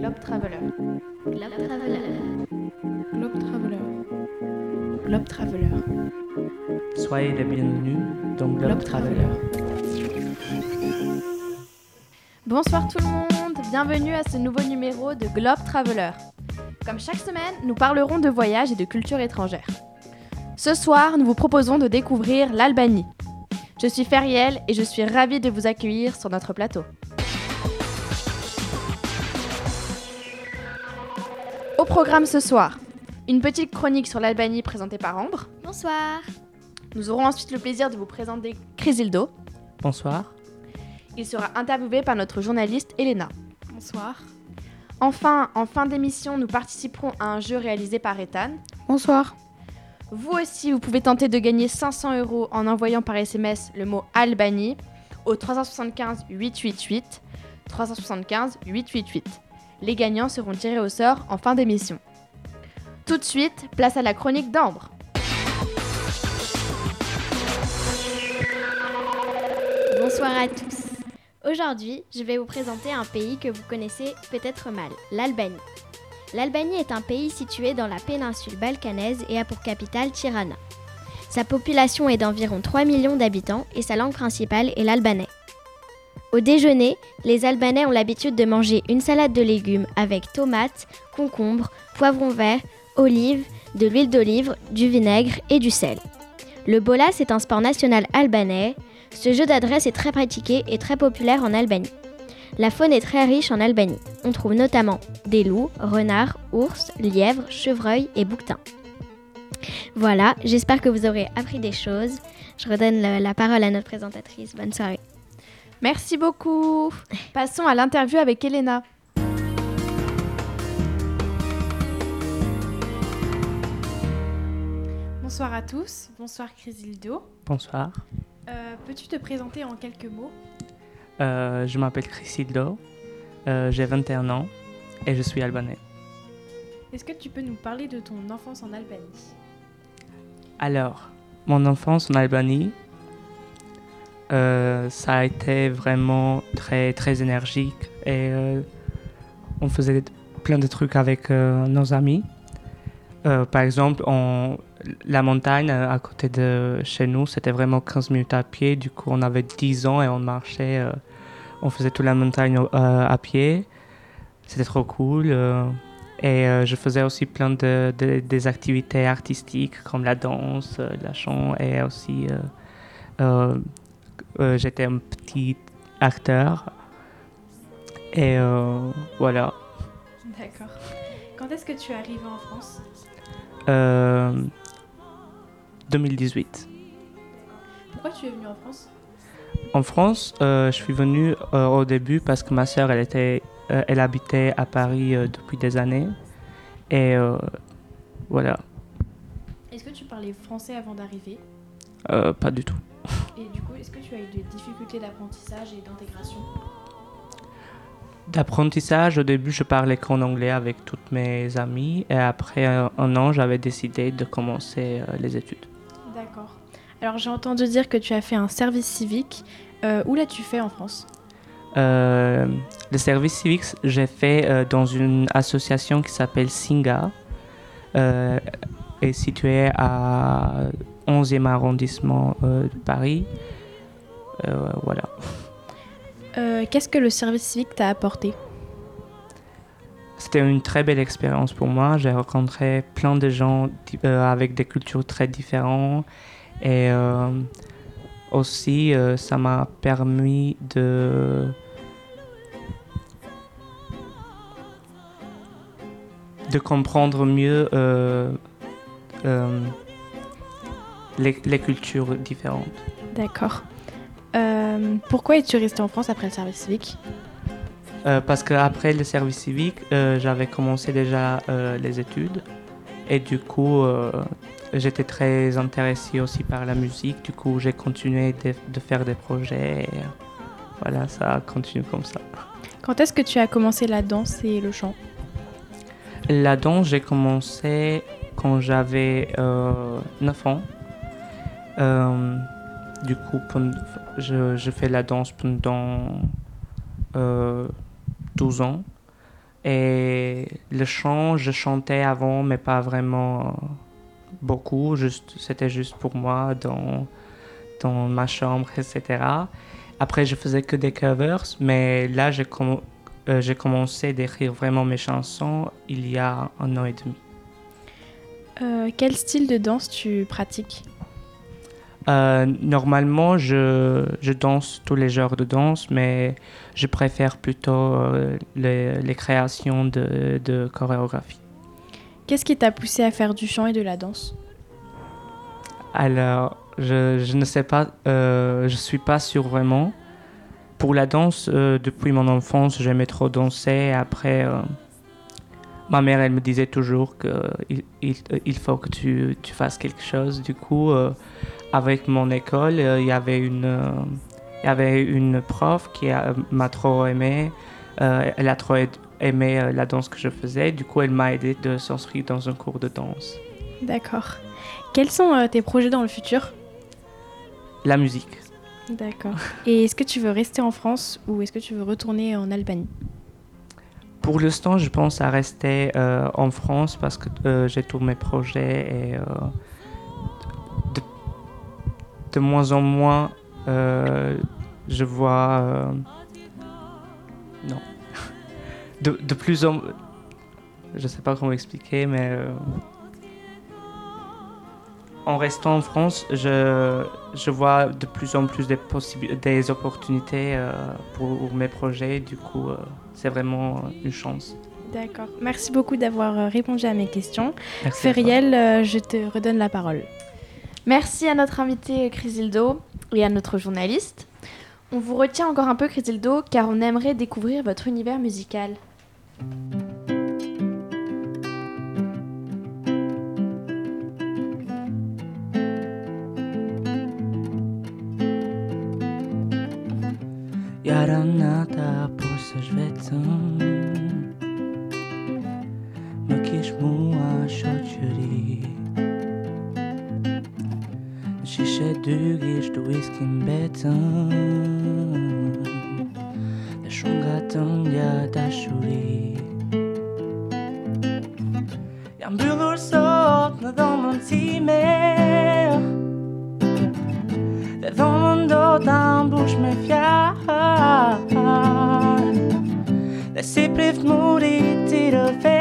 Globe Traveler. Globe Traveler. Globe Traveler. Globe Traveler. Soyez les bienvenus dans Globe, Globe Traveler. Bonsoir tout le monde, bienvenue à ce nouveau numéro de Globe Traveler. Comme chaque semaine, nous parlerons de voyages et de culture étrangère. Ce soir, nous vous proposons de découvrir l'Albanie. Je suis Feriel et je suis ravie de vous accueillir sur notre plateau. Programme ce soir, une petite chronique sur l'Albanie présentée par Ambre. Bonsoir. Nous aurons ensuite le plaisir de vous présenter Chrysildo. Bonsoir. Il sera interviewé par notre journaliste Elena. Bonsoir. Enfin, en fin d'émission, nous participerons à un jeu réalisé par Ethan. Bonsoir. Vous aussi, vous pouvez tenter de gagner 500 euros en envoyant par SMS le mot Albanie au 375 888 375 888. Les gagnants seront tirés au sort en fin d'émission. Tout de suite, place à la chronique d'Ambre. Bonsoir à tous. Aujourd'hui, je vais vous présenter un pays que vous connaissez peut-être mal, l'Albanie. L'Albanie est un pays situé dans la péninsule balkanaise et a pour capitale Tirana. Sa population est d'environ 3 millions d'habitants et sa langue principale est l'albanais. Au déjeuner, les Albanais ont l'habitude de manger une salade de légumes avec tomates, concombres, poivrons verts, olives, de l'huile d'olive, du vinaigre et du sel. Le bolas est un sport national albanais. Ce jeu d'adresse est très pratiqué et très populaire en Albanie. La faune est très riche en Albanie. On trouve notamment des loups, renards, ours, lièvres, chevreuils et bouquetins. Voilà, j'espère que vous aurez appris des choses. Je redonne la parole à notre présentatrice. Bonne soirée. Merci beaucoup. Passons à l'interview avec Elena. Bonsoir à tous. Bonsoir Chrysildo. Bonsoir. Euh, Peux-tu te présenter en quelques mots? Euh, je m'appelle Chrysildo. Euh, J'ai 21 ans et je suis albanais. Est-ce que tu peux nous parler de ton enfance en Albanie? Alors, mon enfance en Albanie, euh, ça a été vraiment très, très énergique et euh, on faisait plein de trucs avec euh, nos amis. Par exemple, la montagne à côté de chez nous, c'était vraiment 15 minutes à pied. Du coup, on avait 10 ans et on marchait, on faisait toute la montagne à pied. C'était trop cool. et je faisais aussi plein de, de- des activités artistiques comme la danse, la chant et aussi euh, euh, j'étais un petit acteur. Et euh, voilà. D'accord. Quand est-ce que tu es arrivé en France? Euh, 2018. Pourquoi tu es venu en France? En France, euh, je suis venu euh, au début parce que ma sœur, elle, était, euh, elle habitait à Paris euh, depuis des années. Et euh, voilà, Est-ce que tu parlais français avant d'arriver? Euh, pas du tout. Et du coup, est-ce que tu as eu des difficultés d'apprentissage et d'intégration D'apprentissage, au début, je parlais qu'en anglais avec toutes mes amies. Et après euh, un an, j'avais décidé de commencer euh, les études. D'accord. Alors j'ai entendu dire que tu as fait un service civique. Euh, où l'as-tu fait en France? Euh, le service civique, j'ai fait euh, dans une association qui s'appelle Singa, est située à 11e arrondissement euh, de Paris. Euh, voilà. Euh, Qu'est-ce que le service civique t'a apporté? C'était une très belle expérience pour moi. J'ai rencontré plein de gens avec des cultures très différentes. Et aussi, ça m'a permis de... de comprendre mieux euh, euh, les, les cultures différentes. D'accord. Euh, pourquoi es-tu resté en France après le service civique Euh, parce qu'après le service civique, euh, j'avais commencé déjà euh, les études. Et du coup, euh, j'étais très intéressé aussi par la musique. Du coup, j'ai continué de, de faire des projets. Et, voilà, ça continue comme ça. Quand est-ce que tu as commencé la danse et le chant La danse, j'ai commencé quand j'avais euh, 9 ans. Euh, du coup, je, fais la danse pendant euh, 12 ans. Et le chant, je chantais avant, mais pas vraiment beaucoup. C'était juste pour moi dans, dans ma chambre, etc. Après, je faisais que des covers, mais là, j'ai euh, j'ai commencé à écrire vraiment mes chansons il y a un an et demi. Euh, quel style de danse tu pratiques? Euh, Normalement, je, je, danse tous les genres de danse, mais je préfère plutôt les, les, créations de, de chorégraphie. Qu'est-ce qui t'a poussé à faire du chant et de la danse? Alors, je, je, ne sais pas, je ne suis pas sûr vraiment. Pour la danse, depuis mon enfance, j'aimais trop danser. Après, ma mère, elle me disait toujours qu'il il, il, faut que tu, tu, fasses quelque chose. Du coup, euh, avec mon école, euh, il y avait une, euh, il y avait une prof qui m'a trop aimé. elle a trop aimé la danse que je faisais. Du coup, elle m'a aidé de s'inscrire dans un cours de danse. D'accord. Quels sont tes projets dans le futur? La musique. D'accord. Et est-ce que tu veux rester en France ou est-ce que tu veux retourner en Albanie? Pour l'instant, je pense à rester euh, en France parce que euh, j'ai tous mes projets et euh, de, moins en moins, je vois. non. De, de, plus en. Je ne sais pas comment expliquer, mais en restant en France, je, je, vois de plus en plus des, des opportunités euh, pour mes projets. Du coup, euh, c'est vraiment une chance. D'accord. Merci beaucoup d'avoir euh, répondu à mes questions. Merci Feriel, je te redonne la parole. Merci à notre invité Chrysildo et à notre journaliste. On vous retient encore un peu Chrysildo car on aimerait découvrir votre univers musical. Tygisht whiskin betën Dhe shumë nga të nga dashuri Jam mbyllur sot në dhomën time Dhe dhomën do të ambush me fjarë Dhe si prift murit të rëfem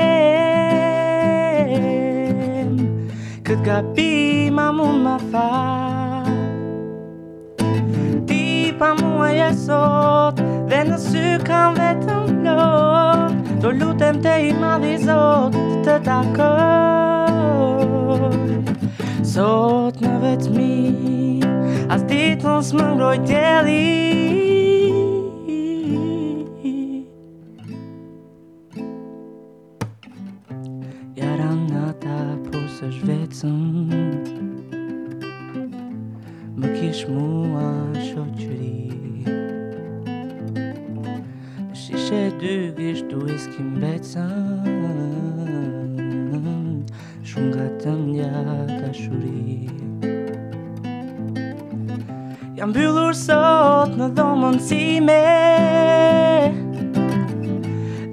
Këtë gabi ma mund ma farë pa mua e sot Dhe në sy kam vetëm lot. Do lutem te i madhi zot Të takoj Sot në vetëmi As ditën s'më ngroj tjeli dy gisht whisky mbecan Shumë nga të mja dashuri Jam byllur sot në dhomën me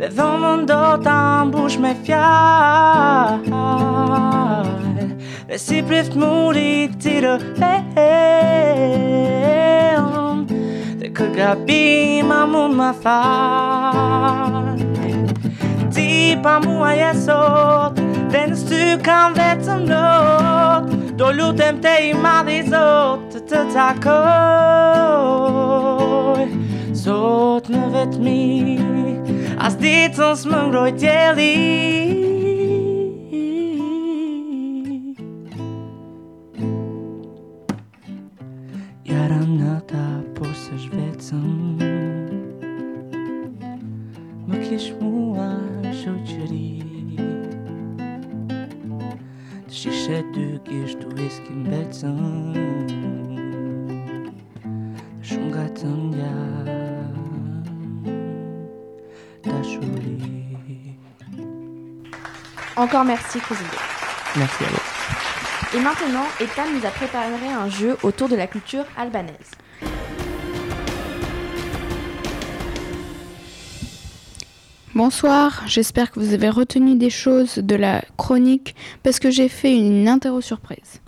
Dhe dhomën do të ambush me fjall Dhe si prift muri këtire e, e, gabima mund ma fall Ti pa mua jesot Dhe në sty kam vetëm not Do lutem te i madhi zot të të takoj. Zot në vetëmi As ditën s'më ngroj tjeli. Jaran nata por se shvetëm Encore merci, Cosimo. Merci à vous. Et maintenant, Ethan nous a préparé un jeu autour de la culture albanaise. Bonsoir, j'espère que vous avez retenu des choses de la chronique parce que j'ai fait une interro surprise.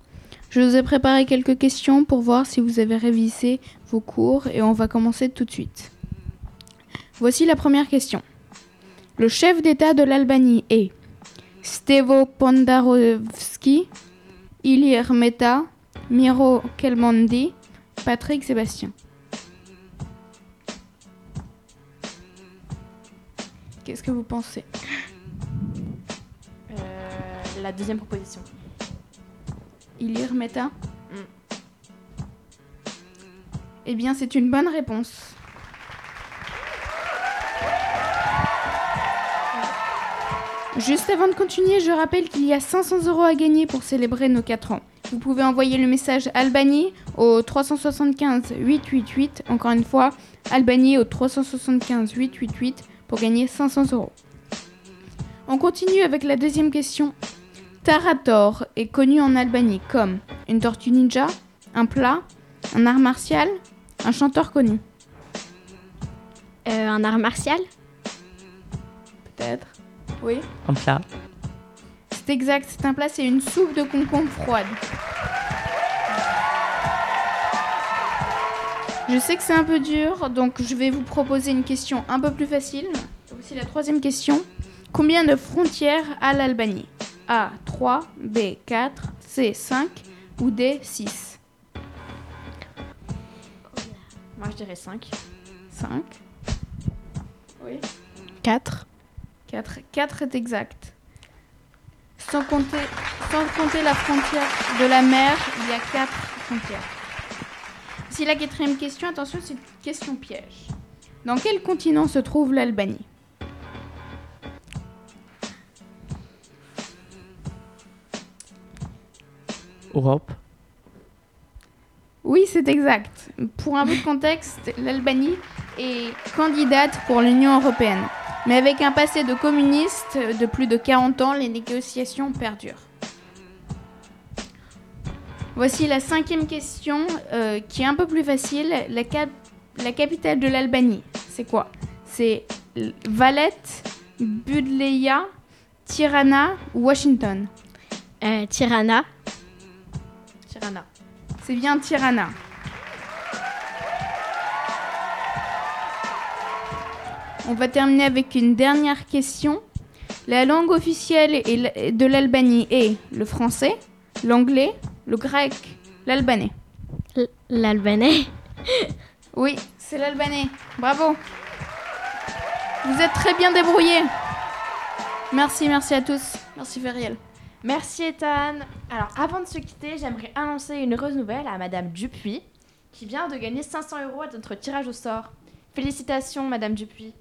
Je vous ai préparé quelques questions pour voir si vous avez révisé vos cours et on va commencer tout de suite. Voici la première question. Le chef d'État de l'Albanie est Stevo Pondarovski, Ilir Meta, Miro Kelmondi, Patrick Sébastien. Qu'est-ce que vous pensez? Euh, la deuxième proposition. Ilir Meta Mm. Eh bien, c'est une bonne réponse. Juste avant de continuer, je rappelle qu'il y a 500 euros à gagner pour célébrer nos 4 ans. Vous pouvez envoyer le message Albanie au 375 888. Encore une fois, Albanie au 375 888 pour gagner 500 euros. On continue avec la deuxième question. Tarator est connu en Albanie comme une tortue ninja, un plat, un art martial, un chanteur connu. Euh, un art martial? Peut-être. Oui. Un plat. C'est exact, c'est un plat, c'est une soupe de concombre froide. Je sais que c'est un peu dur, donc je vais vous proposer une question un peu plus facile. Voici la troisième question. Combien de frontières a l'Albanie? A 3, B 4, C 5 ou D 6 Moi, je dirais 5. 5. Oui. 4. 4. 4 est exact. Sans compter, sans compter la frontière de la mer, il y a 4 frontières. Si la quatrième question, attention, c'est une question piège. Dans quel continent se trouve l'Albanie? Europe. Oui, c'est exact. Pour un peu de contexte, l'Albanie est candidate pour l'Union européenne. Mais avec un passé de communiste de plus de 40 ans, les négociations perdurent. Voici la cinquième question euh, qui est un peu plus facile. La, cap- la capitale de l'Albanie, c'est quoi? C'est Valette, Budleia, Tirana ou Washington? Euh, Tirana Tirana. C'est bien Tirana. On va terminer avec une dernière question. La langue officielle de l'Albanie est le français, l'anglais, le grec, l'albanais. L'albanais Oui, c'est l'albanais. Bravo. Vous êtes très bien débrouillés. Merci, merci à tous. Merci Feriel. Merci Ethan. Alors avant de se quitter, j'aimerais annoncer une heureuse nouvelle à Madame Dupuis, qui vient de gagner 500 euros à notre tirage au sort. Félicitations Madame Dupuis.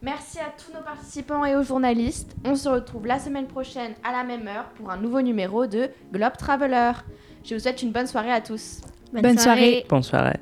Merci à tous nos participants et aux journalistes. On se retrouve la semaine prochaine à la même heure pour un nouveau numéro de Globe Traveler. Je vous souhaite une bonne soirée à tous. Bonne soirée. Bonne soirée.